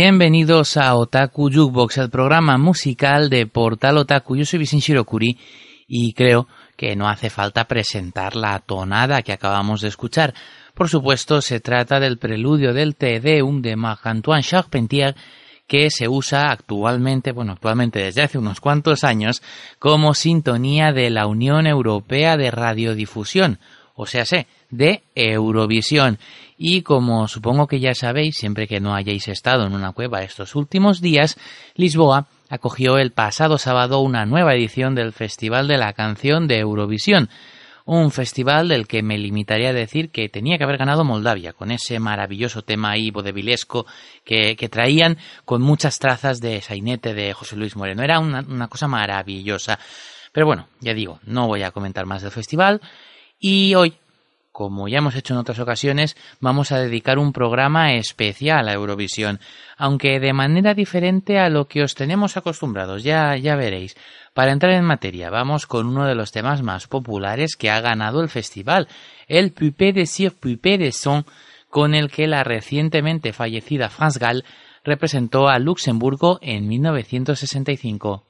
Bienvenidos a Otaku Jukebox, el programa musical de Portal Otaku. Yo soy Vicente Shirokuri y creo que no hace falta presentar la tonada que acabamos de escuchar. Por supuesto, se trata del preludio del Tedeum de Marc-Antoine Charpentier que se usa actualmente, bueno, actualmente desde hace unos cuantos años, como sintonía de la Unión Europea de Radiodifusión, o sea, sé, de Eurovisión. Y como supongo que ya sabéis, siempre que no hayáis estado en una cueva estos últimos días, Lisboa acogió el pasado sábado una nueva edición del Festival de la Canción de Eurovisión, un festival del que me limitaría a decir que tenía que haber ganado Moldavia, con ese maravilloso tema ahí bodevilesco que, que traían con muchas trazas de sainete de José Luis Moreno. Era una, una cosa maravillosa. Pero bueno, ya digo, no voy a comentar más del festival. Y hoy como ya hemos hecho en otras ocasiones, vamos a dedicar un programa especial a Eurovisión, aunque de manera diferente a lo que os tenemos acostumbrados, ya, ya veréis. Para entrar en materia, vamos con uno de los temas más populares que ha ganado el festival, el Pupé de Sir Pupé de Son, con el que la recientemente fallecida France Gall representó a Luxemburgo en 1965.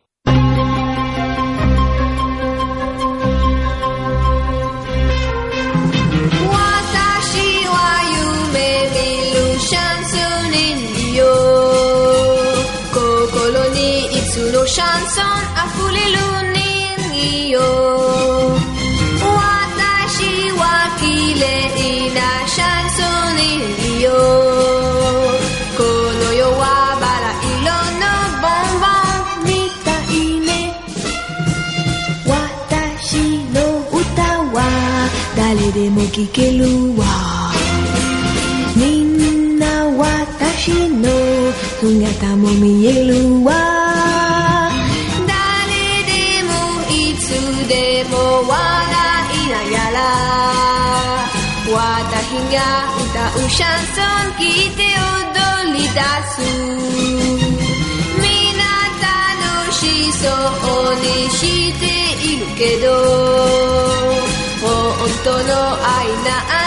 Chanson a fuliluni yo Watashi wa kirei na chanson yo Kono yo wa barairo no bonbon mitai ne Watashi no uta wa dare demo kikeru wa Minna watashi no sungata mo mieru wa で が歌うシャンソン聴いて踊り出すみんな楽しそうにしているけど本当の愛なん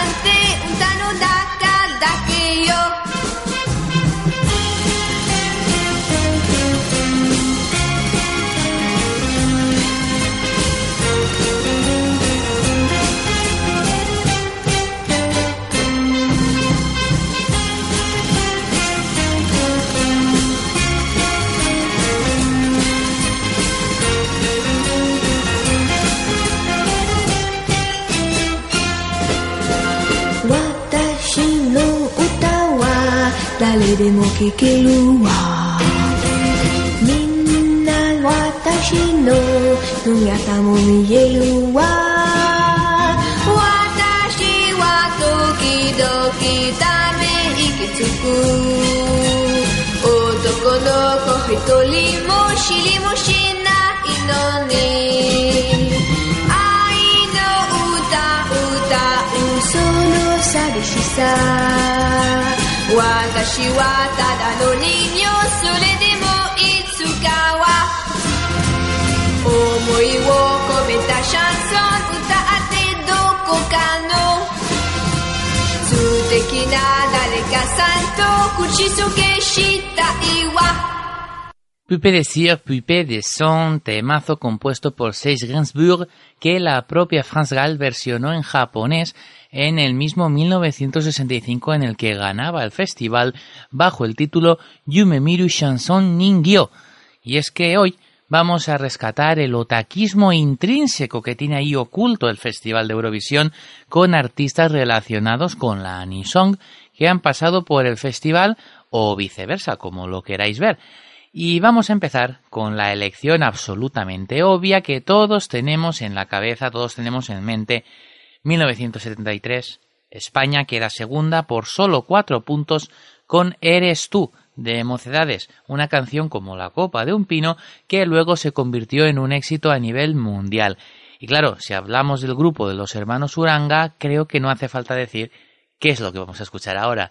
でも聞けるわみんな私の姿も見えるわ私は時々ため息つく男の子一人も知りもしないのに愛の歌歌うその寂しさ 私はただの人形それでもいつかは思いを込めたシャンソン歌ってどこかの。素敵な誰かさんと口づけしたいわ。Pupe de Sir, Pupe de Son, temazo compuesto por Serge Gainsbourg que la propia France Gall versionó en japonés en el mismo 1965 en el que ganaba el festival bajo el título Yume Miru Chanson Ningyo. Y es que hoy vamos a rescatar el otaquismo intrínseco que tiene ahí oculto el Festival de Eurovisión con artistas relacionados con la Anisong que han pasado por el festival o viceversa, como lo queráis ver. Y vamos a empezar con la elección absolutamente obvia que todos tenemos en la cabeza, todos tenemos en mente. 1973, España queda segunda por solo cuatro puntos con Eres tú de Mocedades, una canción como La Copa de un Pino que luego se convirtió en un éxito a nivel mundial. Y claro, si hablamos del grupo de los hermanos Uranga, creo que no hace falta decir qué es lo que vamos a escuchar ahora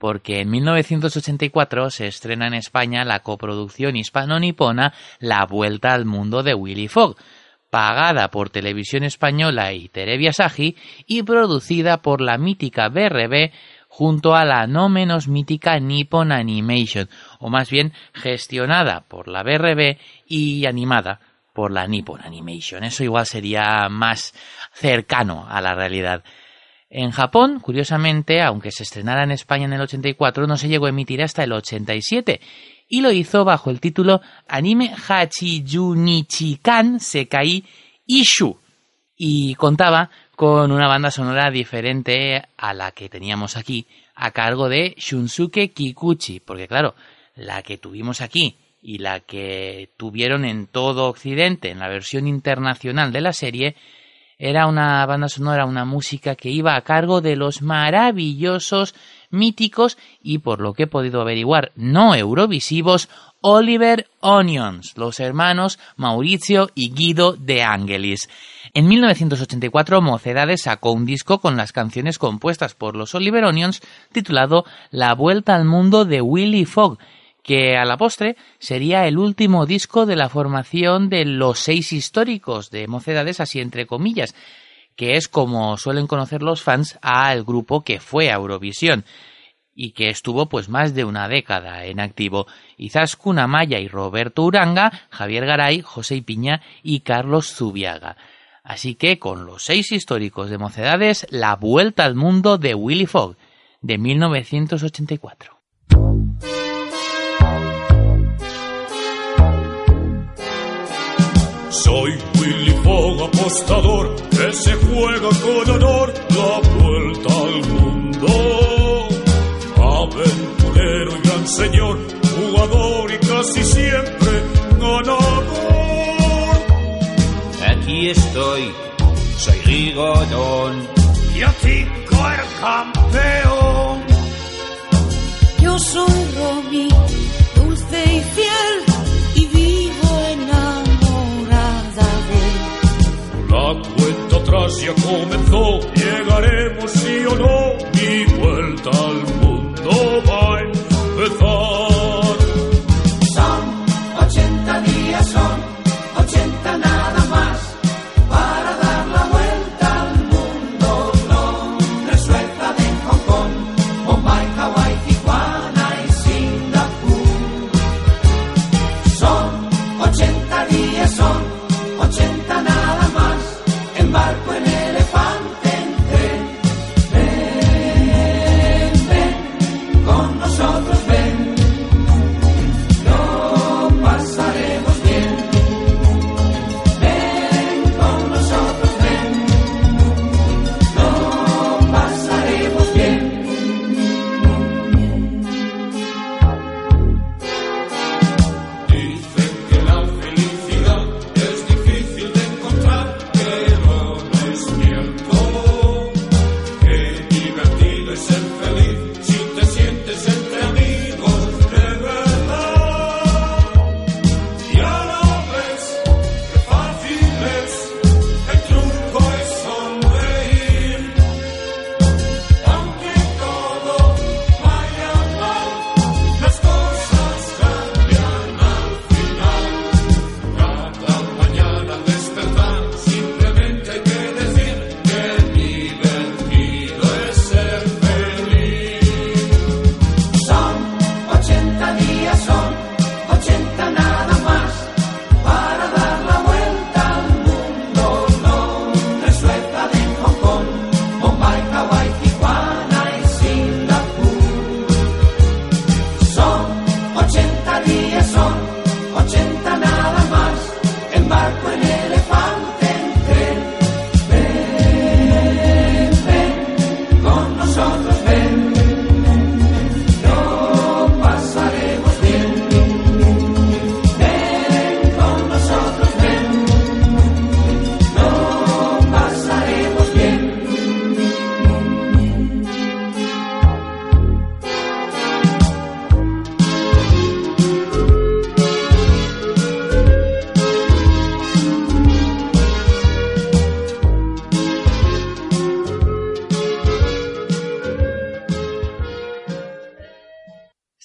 porque en 1984 se estrena en España la coproducción hispano-nipona La Vuelta al Mundo de Willy Fogg, pagada por Televisión Española y Terevia Sagi y producida por la mítica BRB junto a la no menos mítica Nippon Animation, o más bien gestionada por la BRB y animada por la Nippon Animation. Eso igual sería más cercano a la realidad. En Japón, curiosamente, aunque se estrenara en España en el 84, no se llegó a emitir hasta el 87 y lo hizo bajo el título Anime Hachijunichikan Sekai Ishu. Y contaba con una banda sonora diferente a la que teníamos aquí, a cargo de Shunsuke Kikuchi, porque claro, la que tuvimos aquí y la que tuvieron en todo Occidente en la versión internacional de la serie era una banda sonora, una música que iba a cargo de los maravillosos, míticos y por lo que he podido averiguar no eurovisivos Oliver Onions, los hermanos Mauricio y Guido de Angelis. En 1984 Mocedades sacó un disco con las canciones compuestas por los Oliver Onions titulado La Vuelta al Mundo de Willy Fogg que a la postre sería el último disco de la formación de los seis históricos de Mocedades, así entre comillas, que es como suelen conocer los fans al grupo que fue a Eurovisión y que estuvo pues más de una década en activo. Izaskun Amaya y Roberto Uranga, Javier Garay, José Piña y Carlos Zubiaga. Así que con los seis históricos de Mocedades, la vuelta al mundo de Willy Fogg de 1984. Soy Willy Fogg, apostador, que se juega con honor la vuelta al mundo. Aventurero y gran señor, jugador y casi siempre ganador. Aquí estoy, soy Rigodón. Y así el campeón. Yo soy Romy, dulce y fiel ya comenzó, llegaremos sí o no, mi vuelta al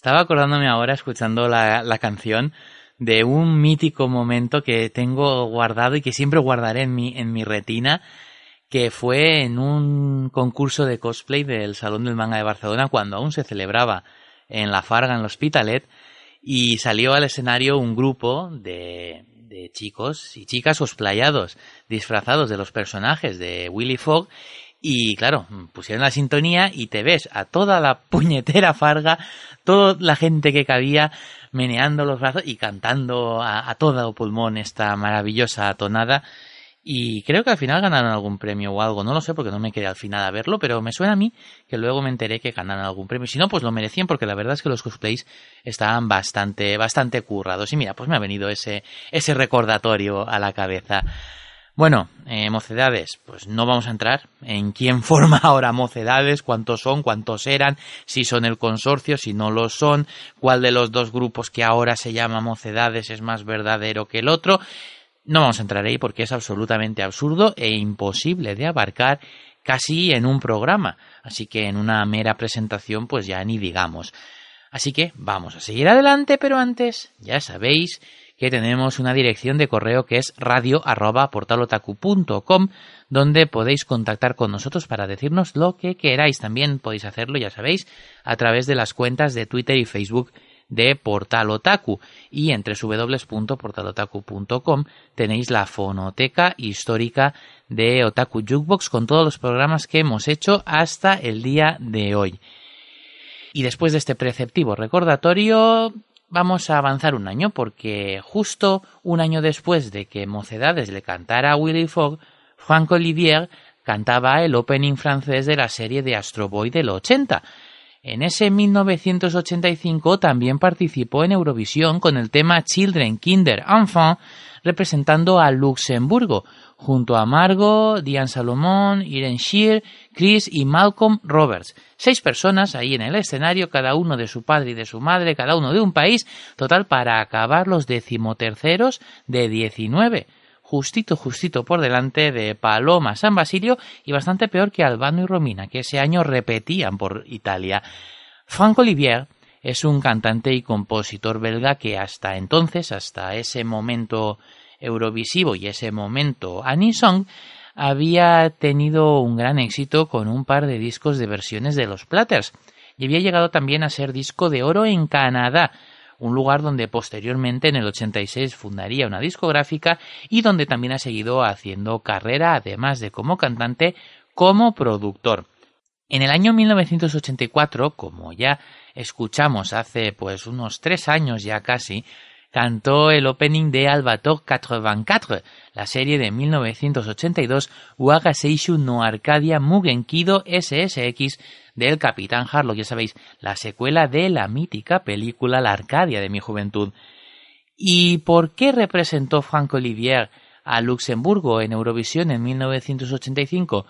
Estaba acordándome ahora, escuchando la, la canción, de un mítico momento que tengo guardado y que siempre guardaré en mi, en mi retina, que fue en un concurso de cosplay del Salón del Manga de Barcelona cuando aún se celebraba en La Farga, en el Hospitalet, y salió al escenario un grupo de, de chicos y chicas cosplayados, disfrazados de los personajes de Willy Fogg, y claro, pusieron la sintonía y te ves a toda la puñetera farga, toda la gente que cabía meneando los brazos y cantando a, a todo pulmón esta maravillosa tonada. Y creo que al final ganaron algún premio o algo, no lo sé porque no me quedé al final a verlo, pero me suena a mí que luego me enteré que ganaron algún premio. Si no, pues lo merecían porque la verdad es que los cosplays estaban bastante, bastante currados. Y mira, pues me ha venido ese, ese recordatorio a la cabeza. Bueno, eh, mocedades, pues no vamos a entrar en quién forma ahora mocedades, cuántos son, cuántos eran, si son el consorcio, si no lo son, cuál de los dos grupos que ahora se llama mocedades es más verdadero que el otro. No vamos a entrar ahí porque es absolutamente absurdo e imposible de abarcar casi en un programa, así que en una mera presentación pues ya ni digamos. Así que vamos a seguir adelante, pero antes, ya sabéis que tenemos una dirección de correo que es radio@portalotaku.com donde podéis contactar con nosotros para decirnos lo que queráis. También podéis hacerlo, ya sabéis, a través de las cuentas de Twitter y Facebook de Portal Otaku y entre www.portalotaku.com tenéis la fonoteca histórica de Otaku Jukebox con todos los programas que hemos hecho hasta el día de hoy. Y después de este preceptivo recordatorio, vamos a avanzar un año porque justo un año después de que Mocedades le cantara a Willy Fogg, Franck Olivier cantaba el opening francés de la serie de Astro Boy del 80. En ese 1985 también participó en Eurovisión con el tema Children, Kinder, Enfant, representando a Luxemburgo, junto a Margot, Diane Salomón, Irene Shear, Chris y Malcolm Roberts. Seis personas ahí en el escenario, cada uno de su padre y de su madre, cada uno de un país, total para acabar los decimoterceros de 19 justito, justito por delante de Paloma San Basilio y bastante peor que Albano y Romina, que ese año repetían por Italia. Franck Olivier es un cantante y compositor belga que hasta entonces, hasta ese momento eurovisivo y ese momento anisong, había tenido un gran éxito con un par de discos de versiones de los Platters y había llegado también a ser disco de oro en Canadá, un lugar donde posteriormente en el 86 fundaría una discográfica y donde también ha seguido haciendo carrera, además de como cantante, como productor. En el año 1984, como ya escuchamos hace pues unos tres años ya casi, cantó el opening de Albator 84, la serie de 1982 Seishu no Arcadia Mugenkido SSX del Capitán Harlock, ya sabéis, la secuela de la mítica película La Arcadia de mi juventud. ¿Y por qué representó Franck Olivier a Luxemburgo en Eurovisión en 1985?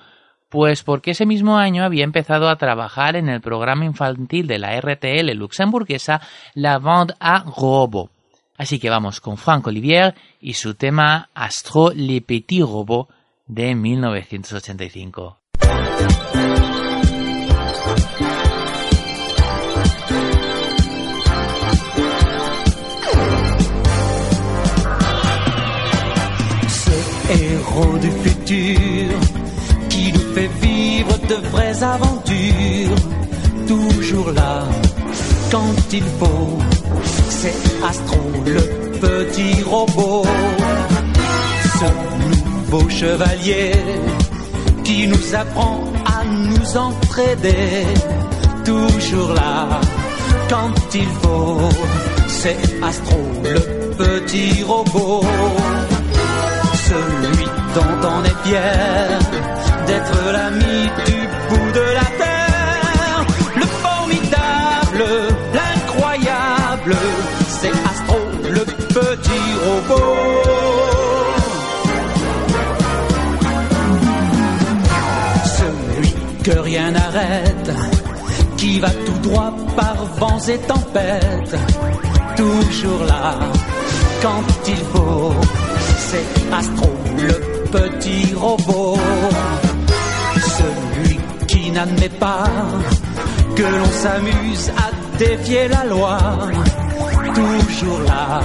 Pues porque ese mismo año había empezado a trabajar en el programa infantil de la RTL luxemburguesa La Vente à Robo. Así que vamos con Franck Olivier y su tema Astro le Petit Robot de 1985. héros du futur qui nous fait vivre de vraies aventures, toujours là quand il faut. C'est Astro, le petit robot, ce nouveau chevalier qui nous apprend à nous entraider, toujours là quand il faut. C'est Astro, le petit robot. Celui dont on est fier d'être l'ami du bout de qui va tout droit par vents et tempêtes, toujours là quand il faut c'est Astro, le petit robot. Celui qui n'admet pas que l'on s'amuse à défier la loi. Toujours là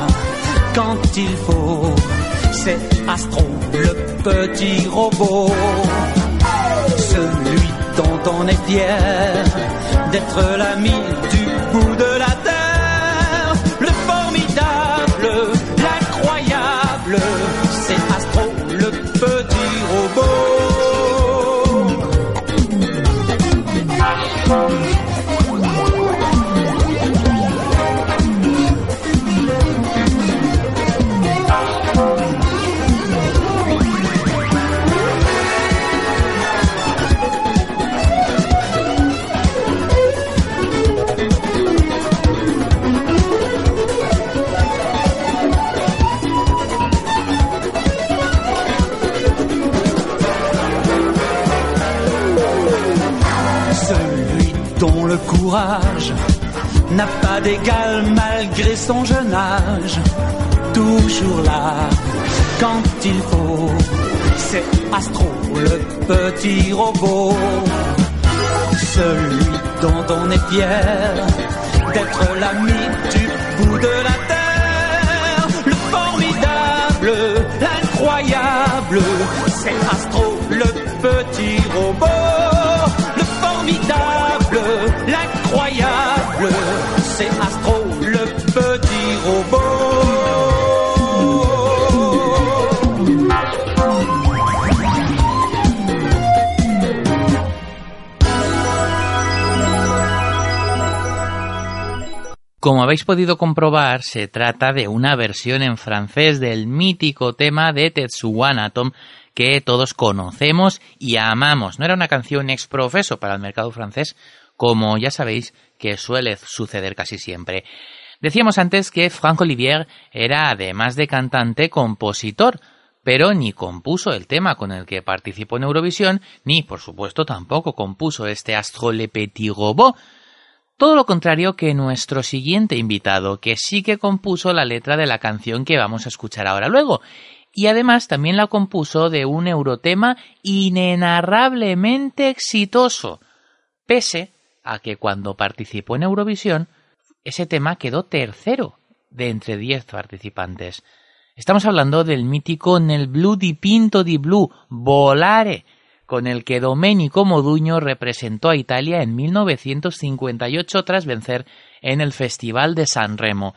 quand il faut. C'est Astro, le petit robot, celui dont on est fier d'être l'ami du bout de la n'a pas d'égal malgré son jeune âge. Toujours là quand il faut. C'est Astro, le petit robot. Celui dont on est fier d'être l'ami du bout de la terre. Le formidable, l'incroyable. C'est Astro, le petit robot. Le formidable, l'incroyable. C'est Astro, le petit robot. Como habéis podido comprobar, se trata de una versión en francés del mítico tema de Tetsuwan Atom que todos conocemos y amamos. No era una canción ex profeso para el mercado francés, como ya sabéis que suele suceder casi siempre. Decíamos antes que Franck Olivier era, además de cantante, compositor, pero ni compuso el tema con el que participó en Eurovisión, ni, por supuesto, tampoco compuso este Astro Le Petit Robot, todo lo contrario que nuestro siguiente invitado, que sí que compuso la letra de la canción que vamos a escuchar ahora luego. Y además también la compuso de un eurotema inenarrablemente exitoso, pese a que cuando participó en Eurovisión, ese tema quedó tercero de entre diez participantes. Estamos hablando del mítico Nel blu di pinto di blu, Volare, con el que Domenico Moduño representó a Italia en 1958 tras vencer en el Festival de San Remo.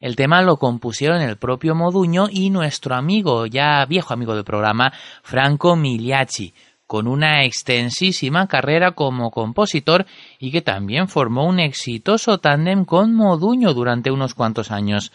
El tema lo compusieron el propio Moduño y nuestro amigo, ya viejo amigo del programa, Franco Migliacci, con una extensísima carrera como compositor y que también formó un exitoso tándem con Moduño durante unos cuantos años.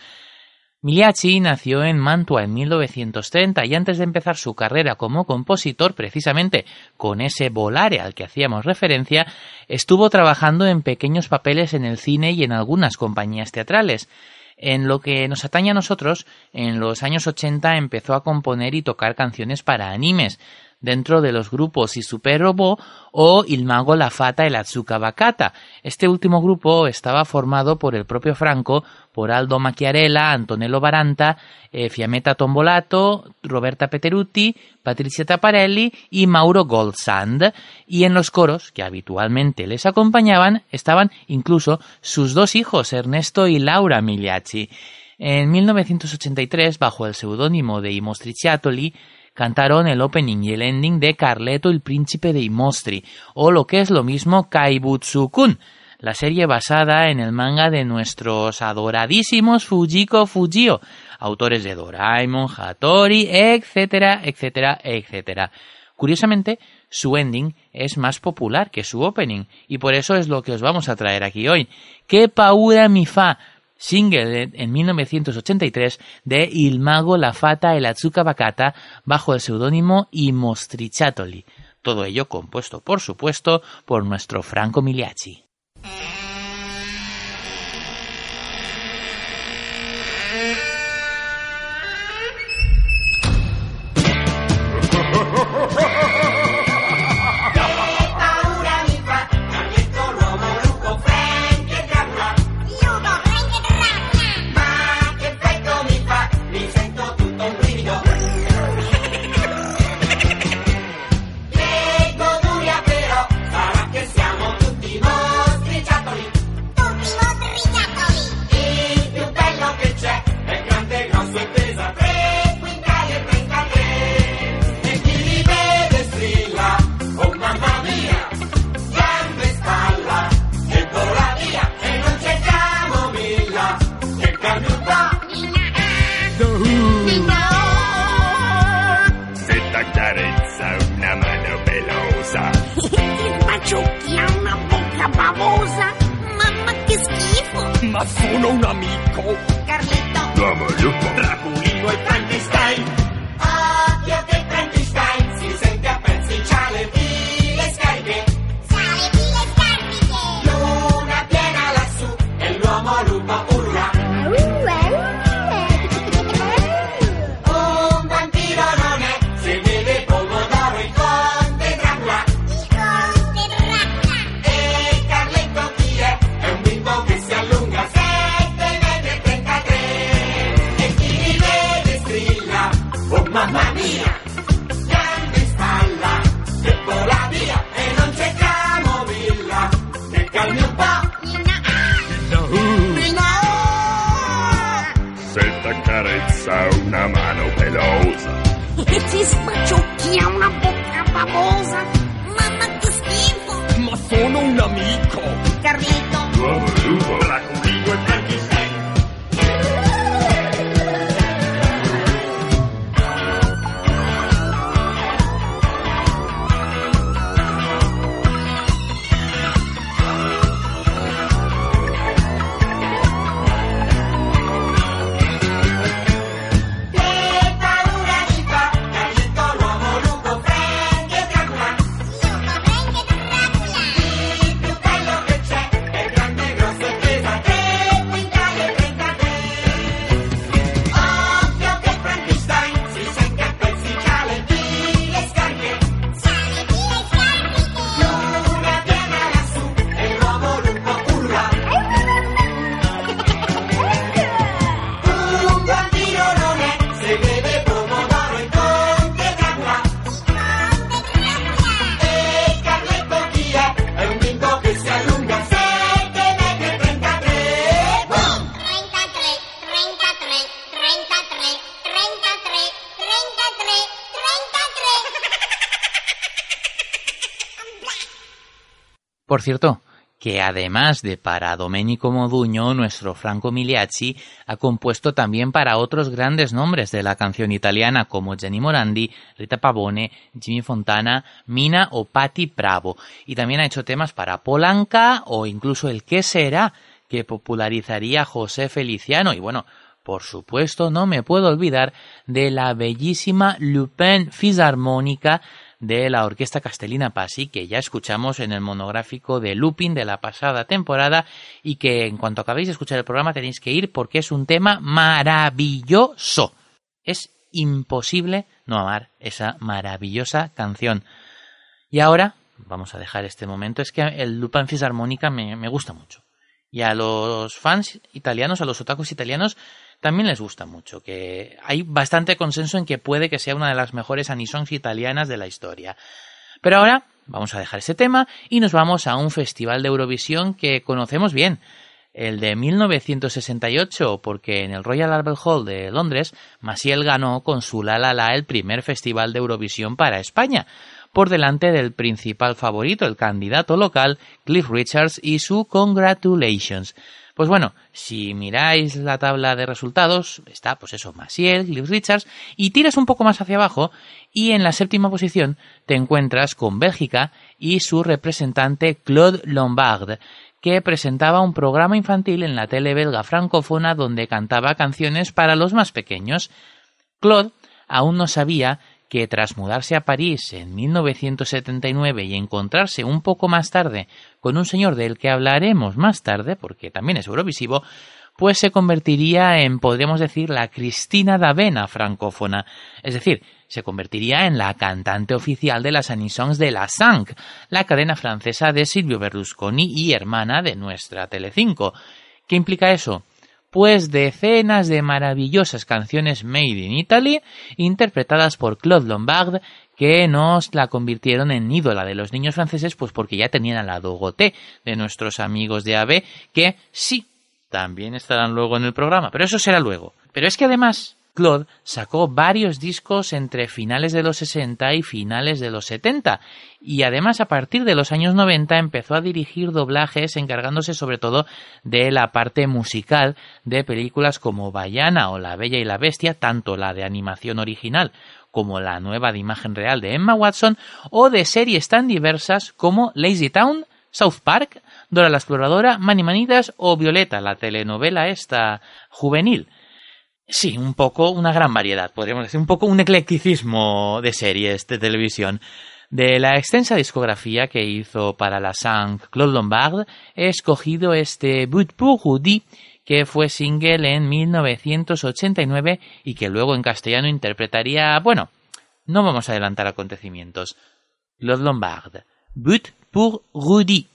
Miliachi nació en Mantua en 1930 y antes de empezar su carrera como compositor, precisamente con ese volare al que hacíamos referencia, estuvo trabajando en pequeños papeles en el cine y en algunas compañías teatrales. En lo que nos atañe a nosotros, en los años 80 empezó a componer y tocar canciones para animes, dentro de los grupos y Super Robot o Il Mago, la Fata y la Bakata. Este último grupo estaba formado por el propio Franco, por Aldo Macchiarella, Antonello Baranta, eh, Fiammetta Tombolato, Roberta Peteruti, Patricia Taparelli y Mauro Goldsand. Y en los coros, que habitualmente les acompañaban, estaban incluso sus dos hijos, Ernesto y Laura Migliacci. En 1983, bajo el seudónimo de I Mostriciatoli, cantaron el opening y el ending de Carleto el príncipe de Imostri, o lo que es lo mismo Kaibutsu-kun, la serie basada en el manga de nuestros adoradísimos Fujiko Fujio, autores de Doraemon, Hattori, etcétera, etcétera, etcétera. Curiosamente, su ending es más popular que su opening, y por eso es lo que os vamos a traer aquí hoy. ¡Qué paura mi fa! Single en 1983 de Il Mago, la Fata y la Atsuka Bakata bajo el seudónimo I Mostriciatoli. Todo ello compuesto, por supuesto, por nuestro Franco Migliacci. Babosa. Mamma, che schifo. Ma sono un amico. Carlito. Dammi aiuto. Draculino e. Carlito. Cierto, que además de para Domenico Moduño, nuestro Franco Migliacci ha compuesto también para otros grandes nombres de la canción italiana como Gianni Morandi, Rita Pavone, Jimmy Fontana, Mina o Patti Bravo. Y también ha hecho temas para Polanca o incluso el ¿Qué será? que popularizaría José Feliciano. Y bueno, por supuesto, no me puedo olvidar de la bellísima Lupin Fisarmónica de la Orquesta Castellina Pasi, que ya escuchamos en el monográfico de Lupin de la pasada temporada y que en cuanto acabéis de escuchar el programa tenéis que ir porque es un tema maravilloso. Es imposible no amar esa maravillosa canción. Y ahora, vamos a dejar este momento, es que el Lupin Fisarmónica me, me gusta mucho. Y a los fans italianos, a los otakus italianos, también les gusta mucho, que hay bastante consenso en que puede que sea una de las mejores anisons italianas de la historia. Pero ahora vamos a dejar ese tema y nos vamos a un festival de Eurovisión que conocemos bien, el de 1968, porque en el Royal Albert Hall de Londres, Maciel ganó con su La La La el primer festival de Eurovisión para España, por delante del principal favorito, el candidato local, Cliff Richards, y su Congratulations. Pues bueno, si miráis la tabla de resultados, está pues eso, Maciel, Cliff Richards, y tiras un poco más hacia abajo, y en la séptima posición te encuentras con Bélgica y su representante Claude Lombard, que presentaba un programa infantil en la tele belga francófona donde cantaba canciones para los más pequeños. Claude aún no sabía que tras mudarse a París en 1979 y encontrarse un poco más tarde con un señor del que hablaremos más tarde, porque también es eurovisivo, pues se convertiría en, podríamos decir, la Cristina d'Avena francófona, es decir, se convertiría en la cantante oficial de las anisons de la Cinq, la cadena francesa de Silvio Berlusconi y hermana de nuestra Telecinco. ¿Qué implica eso? Pues decenas de maravillosas canciones made in Italy, interpretadas por Claude Lombard, que nos la convirtieron en ídola de los niños franceses, pues porque ya tenían a la Dogoté de nuestros amigos de AB, que sí, también estarán luego en el programa, pero eso será luego. Pero es que además, Claude sacó varios discos entre finales de los 60 y finales de los 70 y además a partir de los años 90 empezó a dirigir doblajes encargándose sobre todo de la parte musical de películas como Bayana o La Bella y la Bestia, tanto la de animación original como la nueva de imagen real de Emma Watson o de series tan diversas como Lazy Town, South Park, Dora la Exploradora, Mani Manitas o Violeta, la telenovela esta juvenil. Sí, un poco, una gran variedad, podríamos decir, un poco un eclecticismo de series de televisión. De la extensa discografía que hizo para la sang Claude Lombard, he escogido este But pour Rudy, que fue single en 1989 y que luego en castellano interpretaría, bueno, no vamos a adelantar acontecimientos. Claude Lombard, But pour Rudy.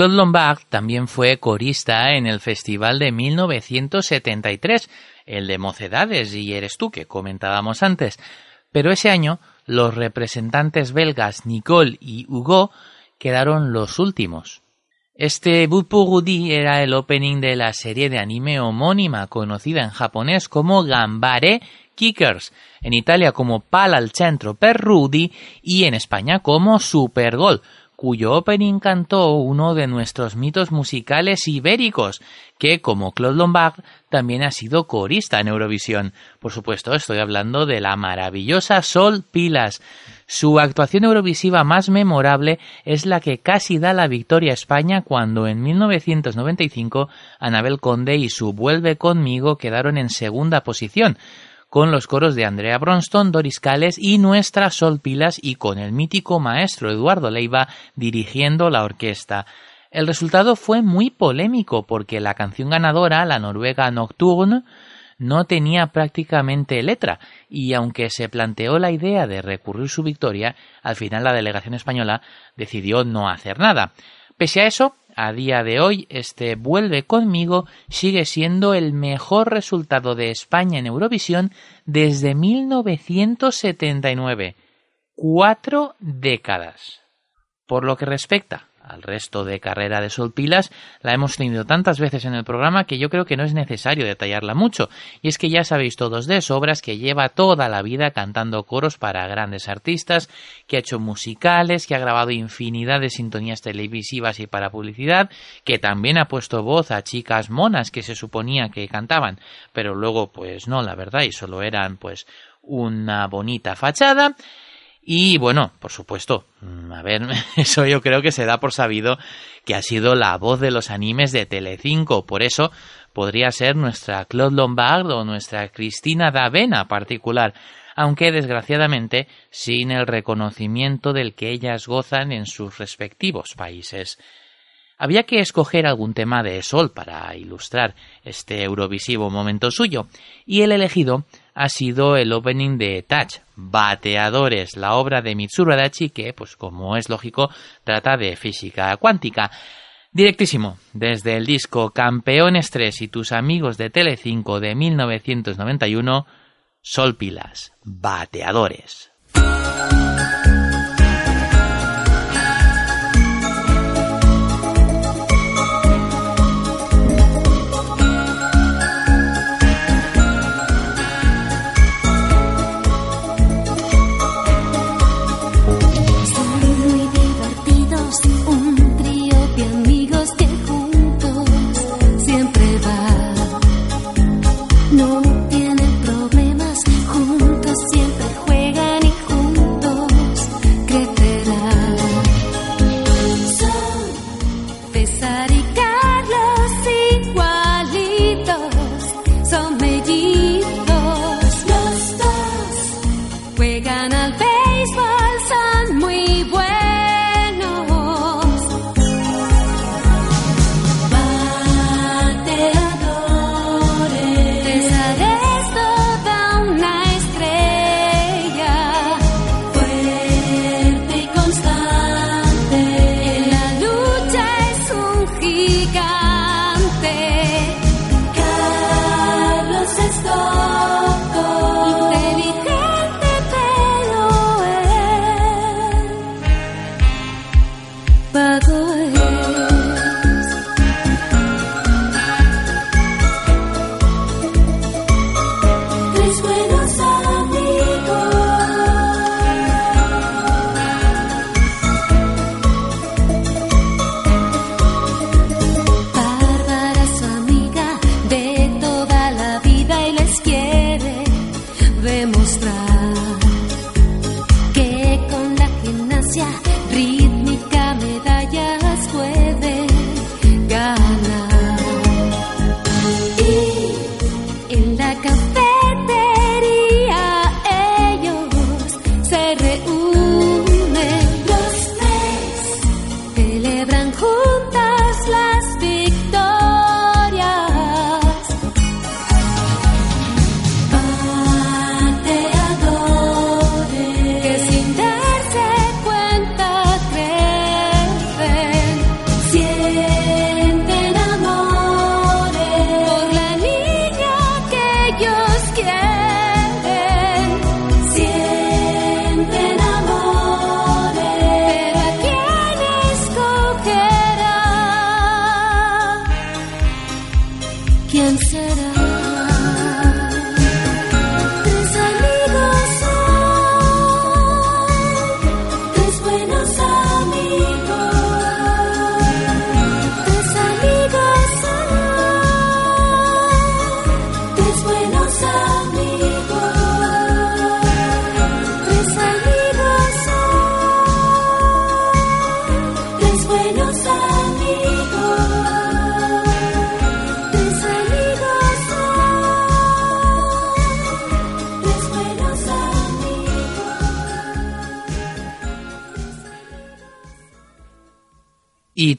Claude Lombard también fue corista en el festival de 1973, el de Mocedades y Eres tú que comentábamos antes, pero ese año los representantes belgas Nicole y Hugo quedaron los últimos. Este Bupugudi era el opening de la serie de anime homónima conocida en japonés como Gambare Kickers, en Italia como Pal al centro per Rudy y en España como Supergol, cuyo opening cantó uno de nuestros mitos musicales ibéricos, que como Claude Lombard también ha sido corista en Eurovisión. Por supuesto, estoy hablando de la maravillosa Sol Pilas. Su actuación eurovisiva más memorable es la que casi da la victoria a España cuando en 1995 Anabel Conde y su Vuelve conmigo quedaron en segunda posición, con los coros de Andrea Bronston, Doris Cales y nuestra Sol Pilas y con el mítico maestro Eduardo Leiva dirigiendo la orquesta. El resultado fue muy polémico porque la canción ganadora, la noruega Nocturne, no tenía prácticamente letra y aunque se planteó la idea de recurrir su victoria, al final la delegación española decidió no hacer nada. Pese a eso, a día de hoy, este Vuelve conmigo sigue siendo el mejor resultado de España en Eurovisión desde 1979. Cuatro décadas. Por lo que respecta al resto de Carrera de Sol Pilas la hemos tenido tantas veces en el programa que yo creo que no es necesario detallarla mucho. Y es que ya sabéis todos de sobras que lleva toda la vida cantando coros para grandes artistas, que ha hecho musicales, que ha grabado infinidad de sintonías televisivas y para publicidad, que también ha puesto voz a chicas monas que se suponía que cantaban, pero luego pues no, la verdad, y solo eran pues una bonita fachada y bueno, por supuesto, mm, a ver, eso yo creo que se da por sabido que ha sido la voz de los animes de Telecinco, por eso podría ser nuestra Claude Lombard o nuestra Cristina D'Avena particular, aunque desgraciadamente sin el reconocimiento del que ellas gozan en sus respectivos países. Había que escoger algún tema de Sol para ilustrar este eurovisivo momento suyo, y el elegido ha sido el opening de Touch, Bateadores, la obra de Mitsuru Adachi que, pues como es lógico, trata de física cuántica. Directísimo, desde el disco Campeones 3 y tus amigos de Telecinco de 1991, Sol Pilas, Bateadores.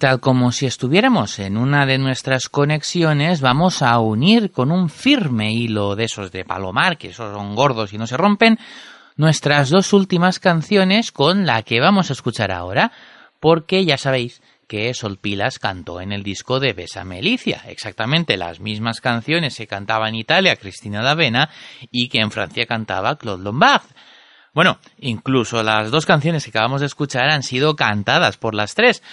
Tal como si estuviéramos en una de nuestras conexiones, vamos a unir con un firme hilo de esos de Palomar, que esos son gordos y no se rompen, nuestras dos últimas canciones con la que vamos a escuchar ahora, porque ya sabéis que Sol Pilas cantó en el disco de Besa Melicia, exactamente las mismas canciones que cantaba en Italia Cristina D'Avena y que en Francia cantaba Claude Lombard. Bueno, incluso las dos canciones que acabamos de escuchar han sido cantadas por las tres,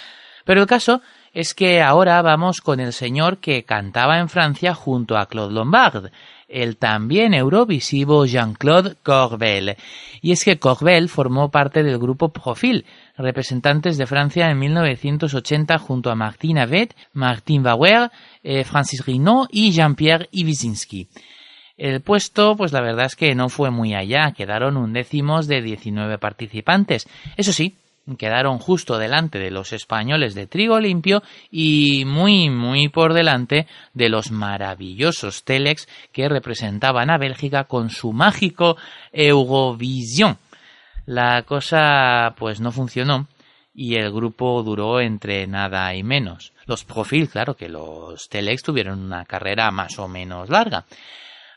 pero el caso es que ahora vamos con el señor que cantaba en Francia junto a Claude Lombard, el también eurovisivo Jean-Claude Corbel. Y es que Corbel formó parte del grupo Profil, representantes de Francia en 1980 junto a Martin Avet, Martin Bauer, eh, Francis Rinaud y Jean-Pierre Iwisinski. El puesto, pues la verdad es que no fue muy allá, quedaron undécimos de 19 participantes. Eso sí, quedaron justo delante de los españoles de Trigo Limpio y muy muy por delante de los maravillosos Telex que representaban a Bélgica con su mágico Eurovision. La cosa pues no funcionó y el grupo duró entre nada y menos. Los Profil, claro que los Telex tuvieron una carrera más o menos larga.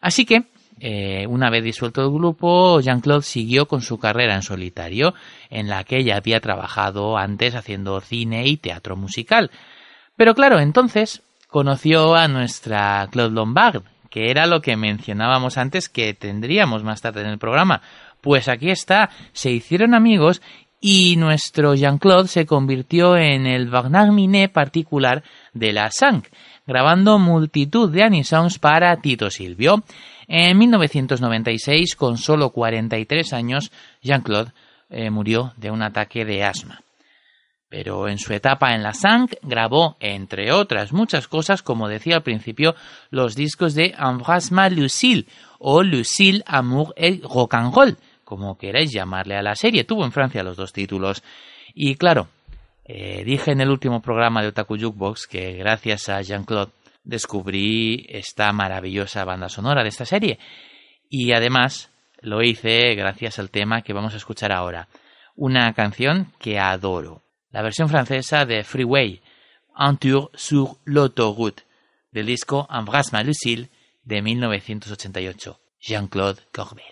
Así que eh, una vez disuelto el grupo, Jean-Claude siguió con su carrera en solitario, en la que ya había trabajado antes haciendo cine y teatro musical. Pero claro, entonces conoció a nuestra Claude Lombard, que era lo que mencionábamos antes que tendríamos más tarde en el programa. Pues aquí está, se hicieron amigos y nuestro Jean-Claude se convirtió en el Wagner Minet particular de la Sank, grabando multitud de anisons para Tito Silvio. En 1996, con solo 43 años, Jean-Claude eh, murió de un ataque de asma. Pero en su etapa en la Sang grabó, entre otras muchas cosas, como decía al principio, los discos de Embrassement Lucille o Lucille Amour et Rock and Roll, como queráis llamarle a la serie. Tuvo en Francia los dos títulos. Y claro, eh, dije en el último programa de Otaku Jukebox que gracias a Jean-Claude descubrí esta maravillosa banda sonora de esta serie. Y además lo hice gracias al tema que vamos a escuchar ahora, una canción que adoro, la versión francesa de Freeway, Un tour sur l'autoroute, del disco Embrasse Lucille de 1988, Jean-Claude Corbel.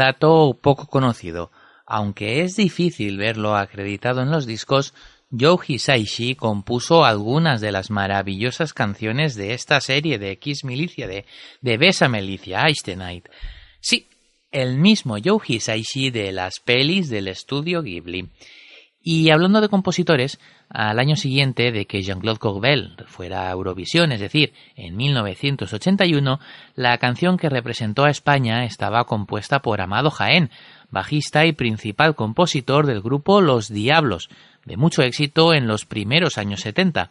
Dato poco conocido. Aunque es difícil verlo acreditado en los discos, Joe Hisaishi compuso algunas de las maravillosas canciones de esta serie de X Milicia, de, de Besa Milicia, Eistenite. Sí, el mismo Joe Hisaishi de las pelis del estudio Ghibli. Y hablando de compositores, al año siguiente de que Jean-Claude Corbel fuera a Eurovisión, es decir, en 1981, la canción que representó a España estaba compuesta por Amado Jaén, bajista y principal compositor del grupo Los Diablos, de mucho éxito en los primeros años 70.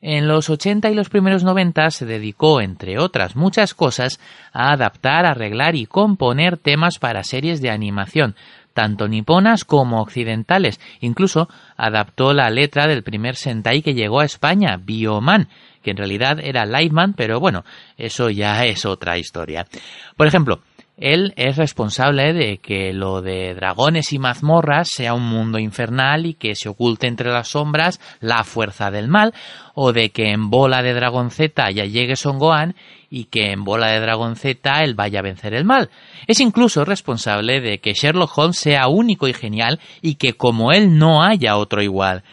En los 80 y los primeros 90 se dedicó, entre otras muchas cosas, a adaptar, arreglar y componer temas para series de animación, tanto niponas como occidentales. Incluso adaptó la letra del primer Sentai que llegó a España, Bioman, que en realidad era Lightman, pero bueno, eso ya es otra historia. Por ejemplo, él es responsable de que lo de dragones y mazmorras sea un mundo infernal y que se oculte entre las sombras la fuerza del mal, o de que en bola de dragón Z ya llegue Son Gohan y que en bola de dragón Z él vaya a vencer el mal. Es incluso responsable de que Sherlock Holmes sea único y genial y que como él no haya otro igual.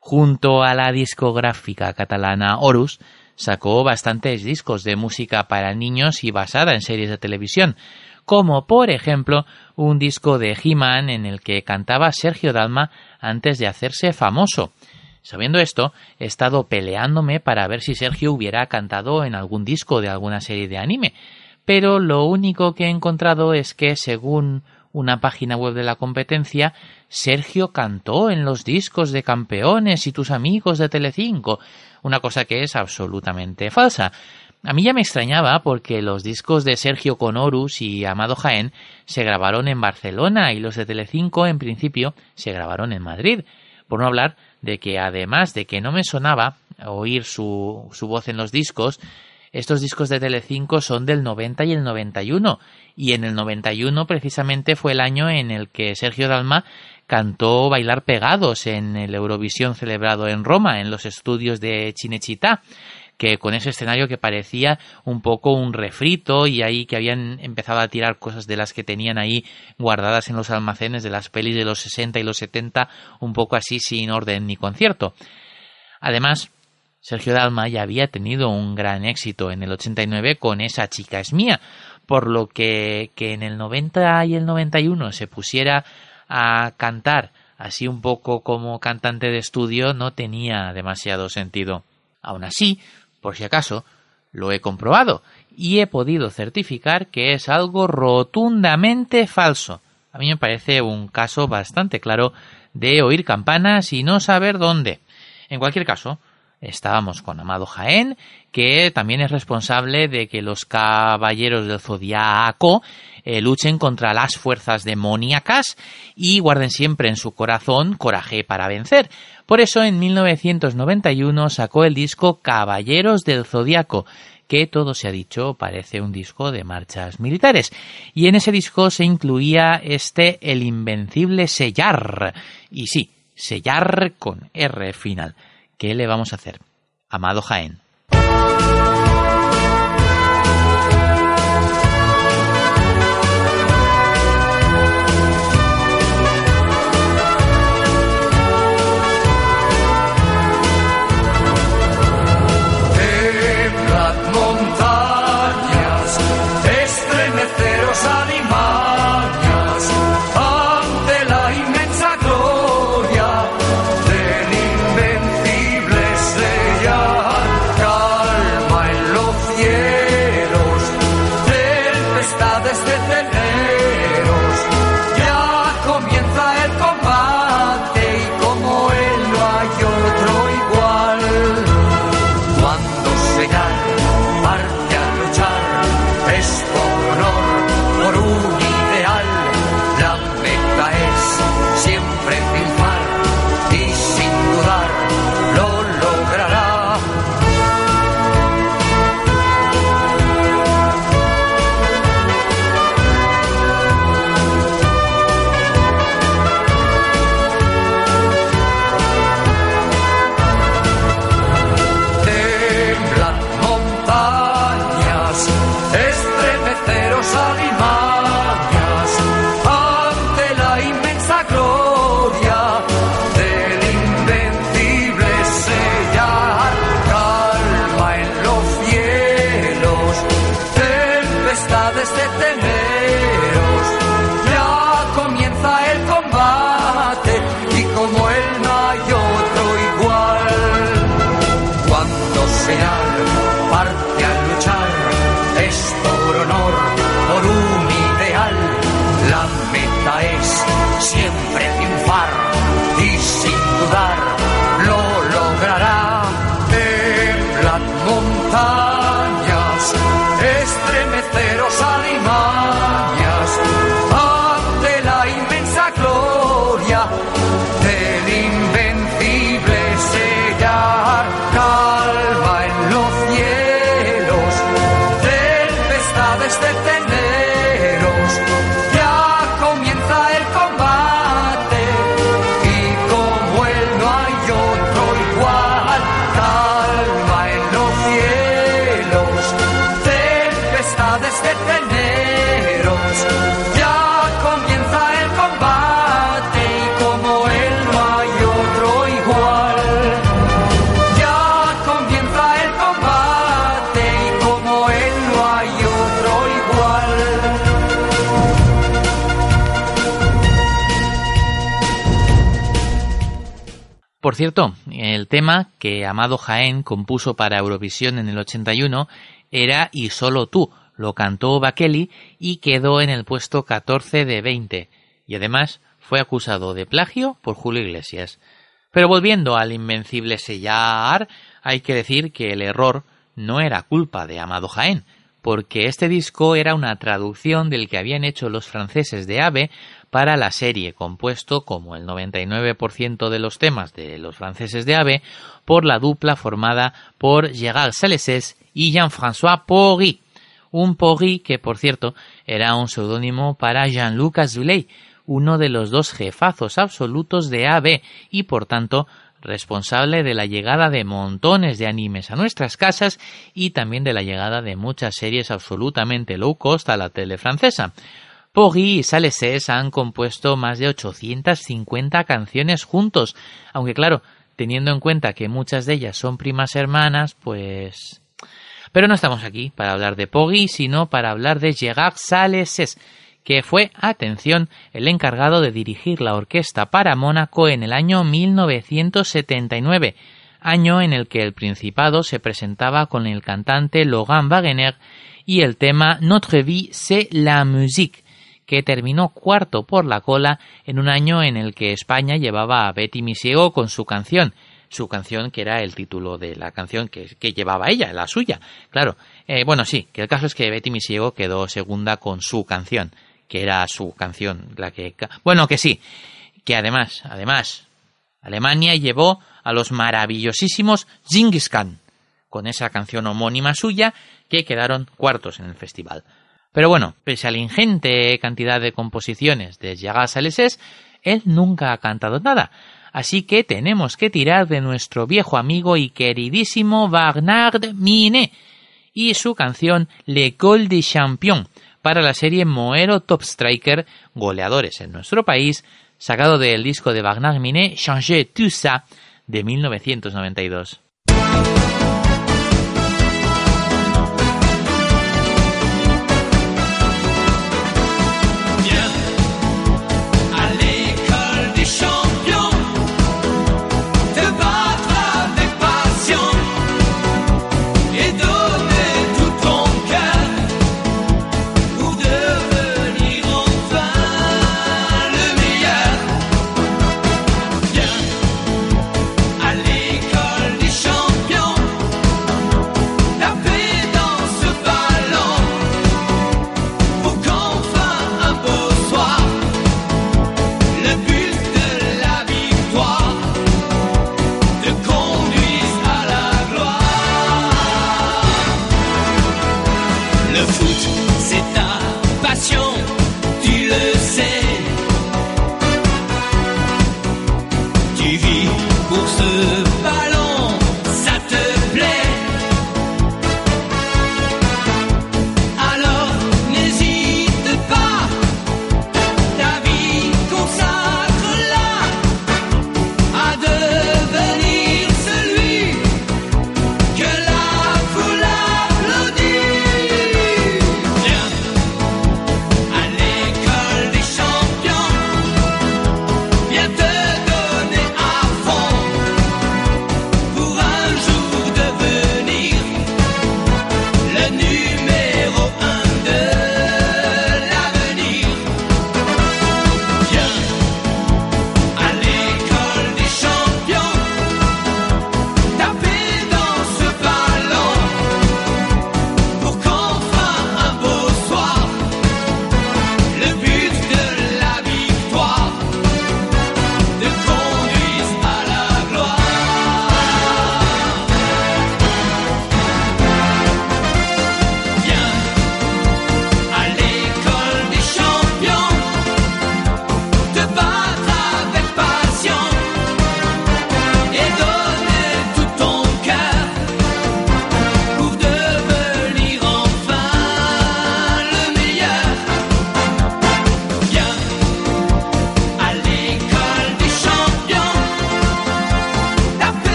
Junto a la discográfica catalana Horus, sacó bastantes discos de música para niños y basada en series de televisión, como por ejemplo un disco de He-Man en el que cantaba Sergio Dalma antes de hacerse famoso. Sabiendo esto, he estado peleándome para ver si Sergio hubiera cantado en algún disco de alguna serie de anime, pero lo único que he encontrado es que, según una página web de la competencia, Sergio cantó en los discos de Campeones y tus amigos de Telecinco, una cosa que es absolutamente falsa. A mí ya me extrañaba porque los discos de Sergio Conorus y Amado Jaén se grabaron en Barcelona y los de Telecinco en principio se grabaron en Madrid. Por no hablar de que además de que no me sonaba oír su, su voz en los discos, estos discos de Telecinco son del 90 y el 91 y en el 91 precisamente fue el año en el que Sergio Dalma cantó Bailar Pegados en el Eurovisión celebrado en Roma, en los estudios de Cinecittà, que con ese escenario que parecía un poco un refrito y ahí que habían empezado a tirar cosas de las que tenían ahí guardadas en los almacenes de las pelis de los 60 y los 70, un poco así sin orden ni concierto. Además, Sergio Dalma ya había tenido un gran éxito en el 89 con esa chica es mía, por lo que que en el 90 y el 91 se pusiera a cantar así un poco como cantante de estudio no tenía demasiado sentido. Aun así, por si acaso, lo he comprobado y he podido certificar que es algo rotundamente falso. A mí me parece un caso bastante claro de oír campanas y no saber dónde. En cualquier caso, estábamos con Amado Jaén, que también es responsable de que los caballeros del zodiaco eh, luchen contra las fuerzas demoníacas y guarden siempre en su corazón coraje para vencer. Por eso en 1991 sacó el disco Caballeros del Zodiaco, que todo se ha dicho parece un disco de marchas militares. Y en ese disco se incluía este El Invencible Sellar. Y sí, Sellar con R final. ¿Qué le vamos a hacer? Amado Jaén. puedes detener. Cierto, el tema que Amado Jaén compuso para Eurovisión en el 81 era Y solo tú. Lo cantó Bakeli y quedó en el puesto 14 de 20. Y además fue acusado de plagio por Julio Iglesias. Pero volviendo al invencible sellar, hay que decir que el error no era culpa de Amado Jaén, porque este disco era una traducción del que habían hecho los franceses de Ave para la serie, compuesto, como el 99% de los temas de los franceses de Ave, por la dupla formada por Gérard Salesses y Jean-François Porry. Un Porry que, por cierto, era un seudónimo para Jean-Luc Azoulay, uno de los dos jefazos absolutos de AB y, por tanto, responsable de la llegada de montones de animes a nuestras casas y también de la llegada de muchas series absolutamente low cost a la tele francesa. Poggi y Salesés han compuesto más de 850 canciones juntos, aunque claro, teniendo en cuenta que muchas de ellas son primas hermanas, pues... Pero no estamos aquí para hablar de Poggi, sino para hablar de Gerard Salesés, que fue, atención, el encargado de dirigir la orquesta para Mónaco en el año 1979, año en el que el Principado se presentaba con el cantante Laurent Wagener y el tema Notre vie c'est la musique, que terminó cuarto por la cola en un año en el que España llevaba a Betty Misiego con su canción, su canción que era el título de la canción que, que llevaba ella, la suya. Claro, eh, bueno, sí, que el caso es que Betty Misiego quedó segunda con su canción, que era su canción, la que... Bueno, que sí, que además, además, Alemania llevó a los maravillosísimos Genghis con esa canción homónima suya, que quedaron cuartos en el festival. Pero bueno, pese a la ingente cantidad de composiciones de Gerard Salesés, él nunca ha cantado nada. Así que tenemos que tirar de nuestro viejo amigo y queridísimo Bernard Minet y su canción Le Gol de Champion para la serie Moero Top Striker, goleadores en nuestro país, sacado del disco de Bernard Minet Changer tout ça de 1992.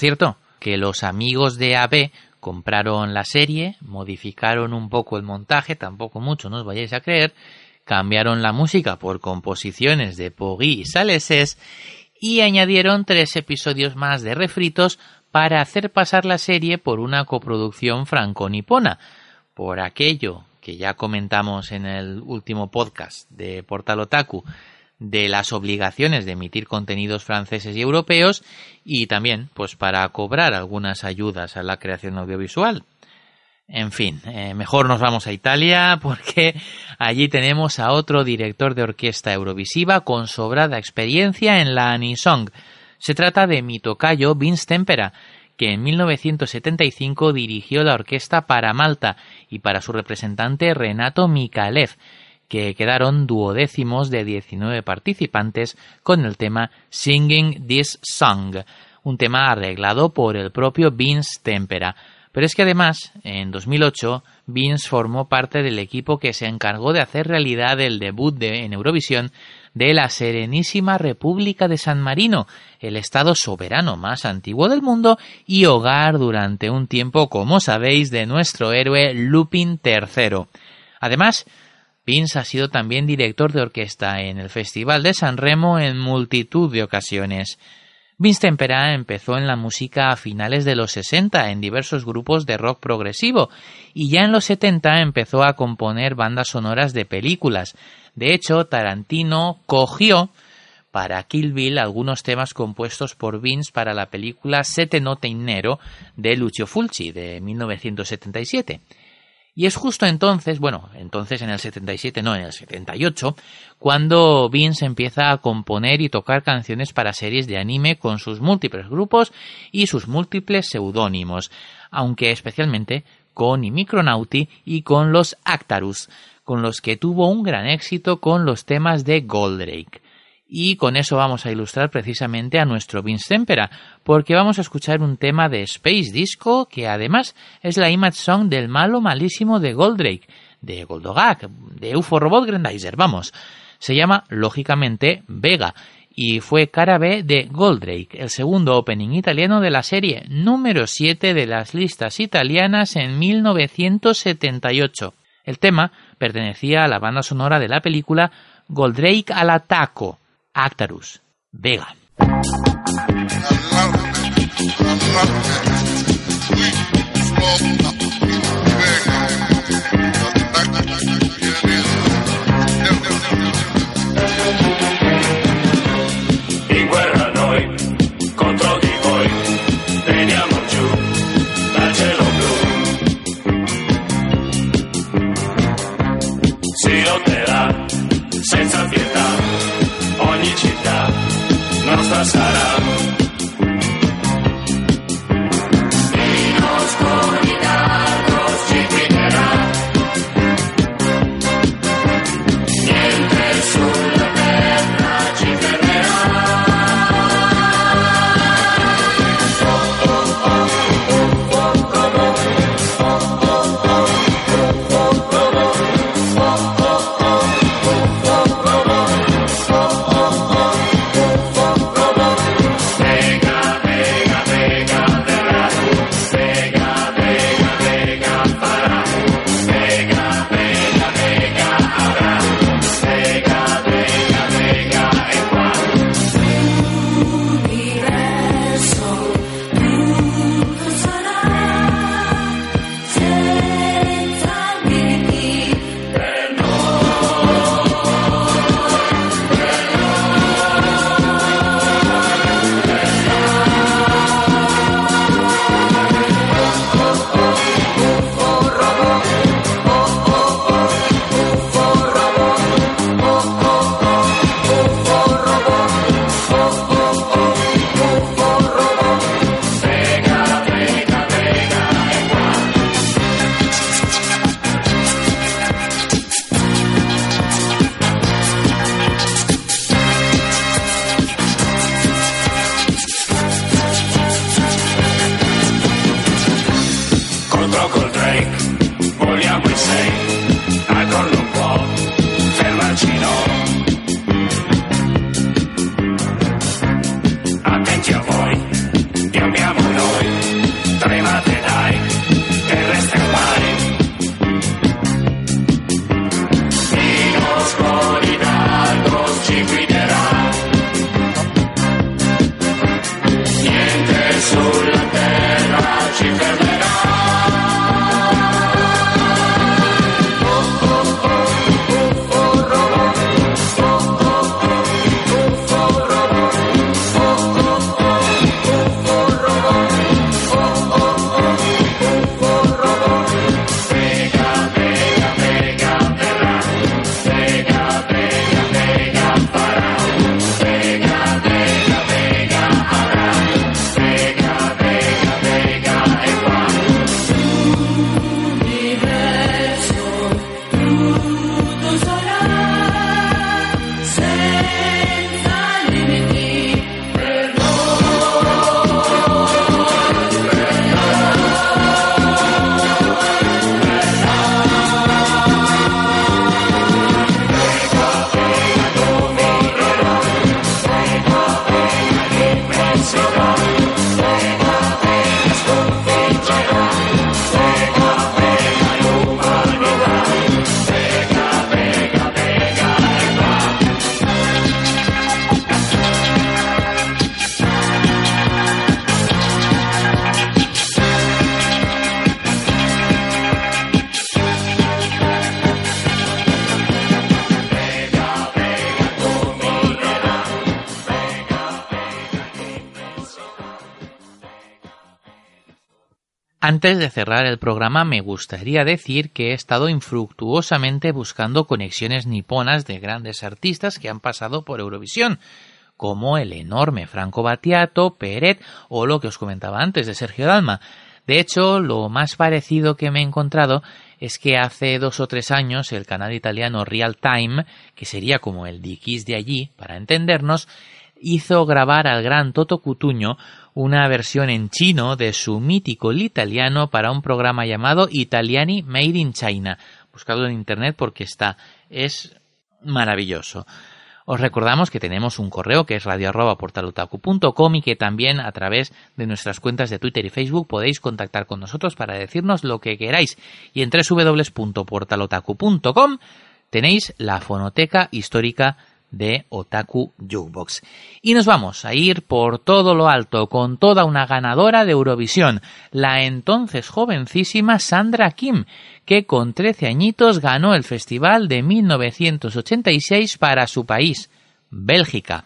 Cierto, que los amigos de AB compraron la serie, modificaron un poco el montaje, tampoco mucho, no os vayáis a creer, cambiaron la música por composiciones de Poggi y Salesés y añadieron tres episodios más de refritos para hacer pasar la serie por una coproducción franco-nipona. Por aquello que ya comentamos en el último podcast de Portal Otaku, de las obligaciones de emitir contenidos franceses y europeos y también pues para cobrar algunas ayudas a la creación audiovisual. En fin, eh, mejor nos vamos a Italia porque allí tenemos a otro director de orquesta eurovisiva con sobrada experiencia en la Anisong. Se trata de mi tocayo Vince Tempera, que en 1975 dirigió la orquesta para Malta y para su representante Renato Mikalev, que quedaron duodécimos de 19 participantes con el tema Singing This Song, un tema arreglado por el propio Vince Tempera. Pero es que además, en 2008, Vince formó parte del equipo que se encargó de hacer realidad el debut de, en Eurovisión de la Serenísima República de San Marino, el estado soberano más antiguo del mundo y hogar durante un tiempo, como sabéis, de nuestro héroe Lupin III. Además, Vince ha sido también director de orquesta en el Festival de San Remo en multitud de ocasiones. Vince Tempera empezó en la música a finales de los 60 en diversos grupos de rock progresivo y ya en los 70 empezó a componer bandas sonoras de películas. De hecho, Tarantino cogió para Kill Bill algunos temas compuestos por Vince para la película Sete Note in Nero de Lucio Fulci de 1977. Y es justo entonces, bueno, entonces en el 77, no, en el 78, cuando Vince empieza a componer y tocar canciones para series de anime con sus múltiples grupos y sus múltiples seudónimos, aunque especialmente con Micronauti y con los Actarus, con los que tuvo un gran éxito con los temas de Goldrake. Y con eso vamos a ilustrar precisamente a nuestro Vince Tempera, porque vamos a escuchar un tema de Space Disco que además es la image song del malo malísimo de Goldrake, de Goldogak, de UFO Robot Grandizer, vamos. Se llama, lógicamente, Vega, y fue cara B de Goldrake, el segundo opening italiano de la serie, número 7 de las listas italianas en 1978. El tema pertenecía a la banda sonora de la película Goldrake al ataco, Actarus, Vega. pasará. Antes de cerrar el programa me gustaría decir que he estado infructuosamente buscando conexiones niponas de grandes artistas que han pasado por Eurovisión, como el enorme Franco Battiato, Peret o lo que os comentaba antes de Sergio Dalma. De hecho, lo más parecido que me he encontrado es que hace dos o tres años el canal italiano Real Time, que sería como el Dikis de allí, para entendernos, hizo grabar al gran Toto Cutuño una versión en chino de su mítico italiano para un programa llamado Italiani Made in China. Buscadlo en internet porque está. es maravilloso. Os recordamos que tenemos un correo que es radio.portalotaku.com y que también a través de nuestras cuentas de Twitter y Facebook podéis contactar con nosotros para decirnos lo que queráis. Y en www.portalotaku.com tenéis la fonoteca histórica de Otaku Jukebox. Y nos vamos a ir por todo lo alto con toda una ganadora de Eurovisión, la entonces jovencísima Sandra Kim, que con 13 añitos ganó el festival de 1986 para su país, Bélgica.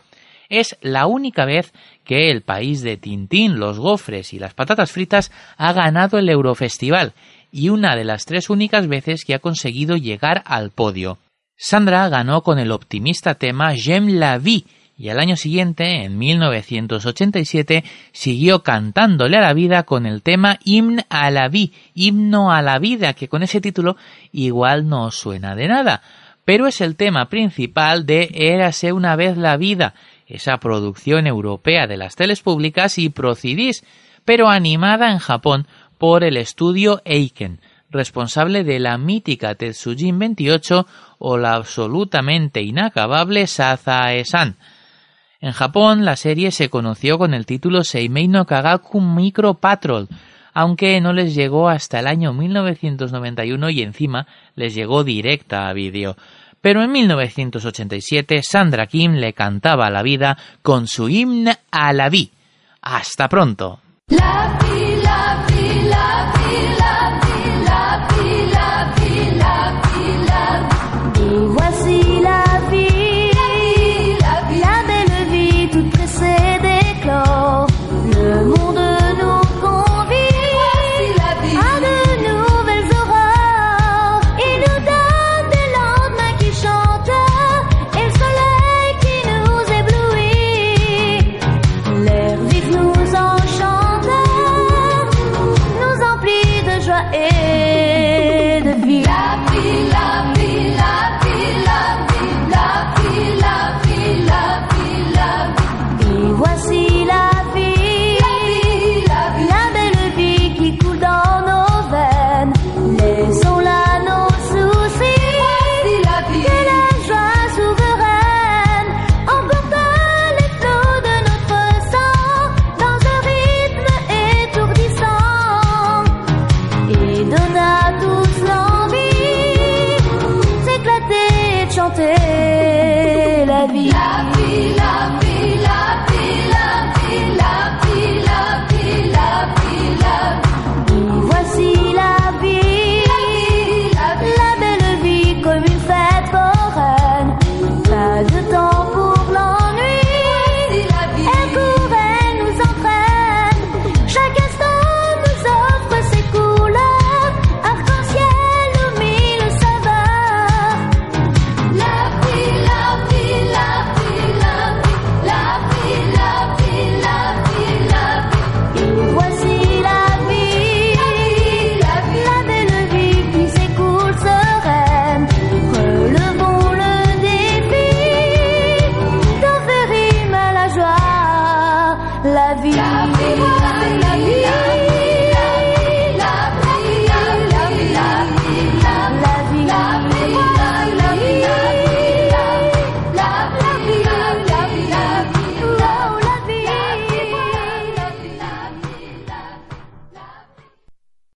Es la única vez que el país de Tintín, los gofres y las patatas fritas ha ganado el Eurofestival y una de las tres únicas veces que ha conseguido llegar al podio. Sandra ganó con el optimista tema J'aime la vie y al año siguiente, en 1987, siguió cantándole a la vida con el tema Hymne à la vie, himno a la vida, que con ese título igual no suena de nada, pero es el tema principal de Érase una vez la vida, esa producción europea de las teles públicas y Procidis, pero animada en Japón por el estudio Eiken, responsable de la mítica Tetsujin 28 o la absolutamente inacabable Sazae-san. En Japón, la serie se conoció con el título Seimei no Kagaku Micro Patrol, aunque no les llegó hasta el año 1991 y encima les llegó directa a vídeo. Pero en 1987 Sandra Kim le cantaba la vida con su himno a la vi. Hasta pronto.